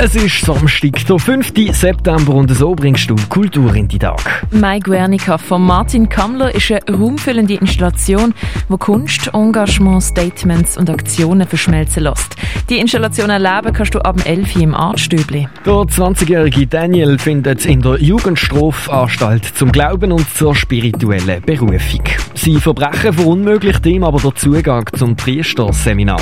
Es ist Samstag, der 5. September und so bringst du Kultur in die Tag. My Guernica von Martin Kammler ist eine raumfüllende Installation, wo Kunst, Engagement, Statements und Aktionen verschmelzen lässt. Die Installation erleben kannst du ab 11 Uhr im Artstübli. Der 20-jährige Daniel findet in der Jugendstrafanstalt zum Glauben und zur spirituellen Berufung. Sein Verbrechen verunmöglicht ihm aber der Zugang zum Priesterseminar.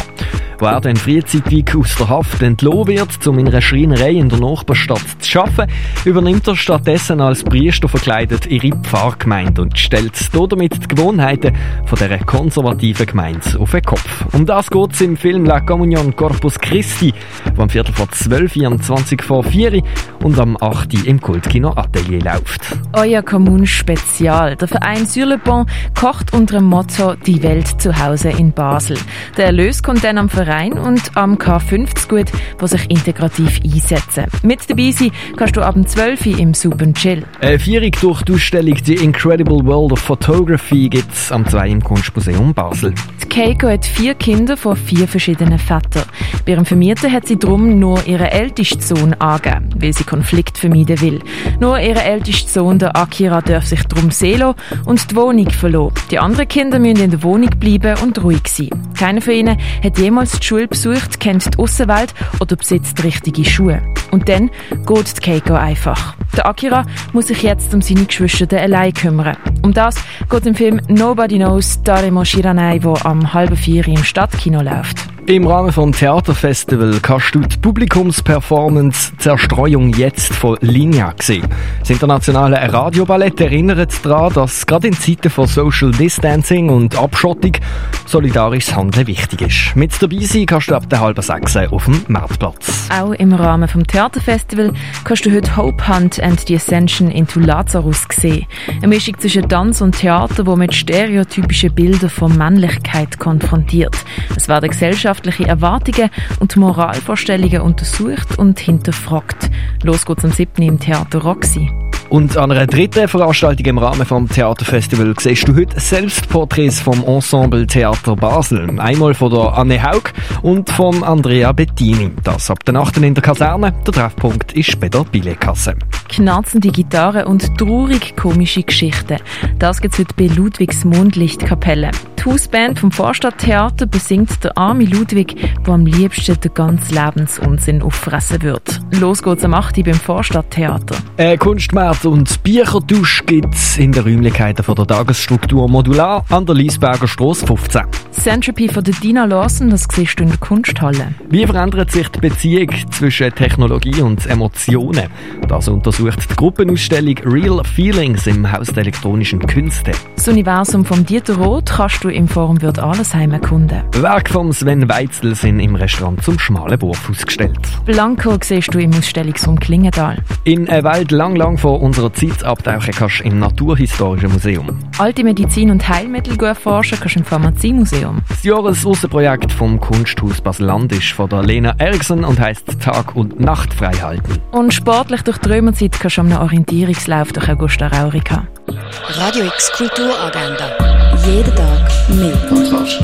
Wo er dann frühzeitig aus der Haft entlohnt wird, um in einer Schreinerei in der Nachbarstadt zu arbeiten, übernimmt er stattdessen als Priester verkleidet ihre Pfarrgemeinde und stellt damit die Gewohnheiten von dieser konservativen Gemeinde auf den Kopf. Um das geht es im Film La Communion Corpus Christi, der am Viertel vor 12, 24 vor 4 und am 8 im Kultkino Atelier läuft. Euer Kommun Spezial. Der Verein Sur le Pont kocht unter dem Motto Die Welt zu Hause in Basel. Der Erlös kommt dann am Verein Verein und am K50 gut, die sich integrativ einsetzen. Mit dabei sein kannst du ab 12 Uhr im Super Chill. Eine Vierung durch die Ausstellung The Incredible World of Photography gibt es am 2 im Kunstmuseum Basel. Die Keiko hat vier Kinder von vier verschiedenen Vätern. Bei ihrem Vermieter hat sie darum nur ihren ältesten Sohn angegeben, weil sie Konflikt vermeiden will. Nur ihr ältester Sohn, der Akira, darf sich darum sehen und die Wohnung verlassen. Die anderen Kinder müssen in der Wohnung bleiben und ruhig sein. Keiner von ihnen hat jemals die Schule besucht, kennt die Außenwelt oder besitzt richtige Schuhe. Und dann geht die Keiko einfach. Der Akira muss sich jetzt um seine Geschwister allein kümmern. Um das geht im Film Nobody Knows Daremo Shiranai, der am halben vier im Stadtkino läuft. Im Rahmen vom Theaterfestival kannst du die Publikumsperformance Zerstreuung jetzt von Linja sehen. Das internationale Radioballett erinnert daran, dass gerade in Zeiten von Social Distancing und Abschottung solidarisches Handeln wichtig ist. Mit dabei sein kannst du ab der halben sechs auf dem Marktplatz. Auch im Rahmen vom Theaterfestival kannst du heute Hope Hunt and the Ascension into Lazarus sehen. Eine Mischung zwischen Tanz und Theater, wo mit stereotypischen Bildern von Männlichkeit konfrontiert. Es werden Gesellschaft gesellschaftliche Erwartungen und Moralvorstellungen untersucht und hinterfragt. Los geht's am 7. im Theater Roxy. Und an einer dritten Veranstaltung im Rahmen vom Theaterfestival siehst du heute Selbstporträts vom Ensemble Theater Basel. Einmal von der Anne Haug und von Andrea Bettini. Das ab der 8. in der Kaserne. Der Treffpunkt ist bei der Billetkasse. Knarzende Gitarre und traurig komische Geschichten. Das gibt's heute bei Ludwigs Mondlichtkapelle. Die Hausband vom Vorstadttheater besingt der arme Ludwig, der am liebsten den ganzen Lebensunsinn auffressen wird. Los geht's am 8. beim Vorstadttheater. Äh, Kunstmarkt und Büchertausch gibt's in den Räumlichkeiten von der Tagesstruktur Modular an der Liesberger Straße 15. Centropy von der Dina Lawson, das siehst du in der Kunsthalle. Wie verändert sich die Beziehung zwischen Technologie und Emotionen? Das untersucht die Gruppenausstellung Real Feelings im Haus der elektronischen Künste. Das Universum von Dieter Roth kannst du im Forum Wird Allesheim erkunden. Werk von Sven Weitzel sind im Restaurant zum schmalen Wurf ausgestellt. Blanco siehst du im Ausstellungsraum Klingendal. In eine Welt lang, lang vor unserer Zeit abtauchen kannst du im Naturhistorischen Museum. Alte Medizin und Heilmittel erforschen kannst du im Pharmaziemuseum. Das Jahresaußenprojekt vom Kunsthaus Basel-Land ist von der Lena Eriksen und heisst Tag und Nacht frei halten. Und sportlich durch die Römerzeit kannst du am Orientierungslauf durch Augusta Raurica. Radio X Kulturagenda. Jeden Tag mehr. Kontrast.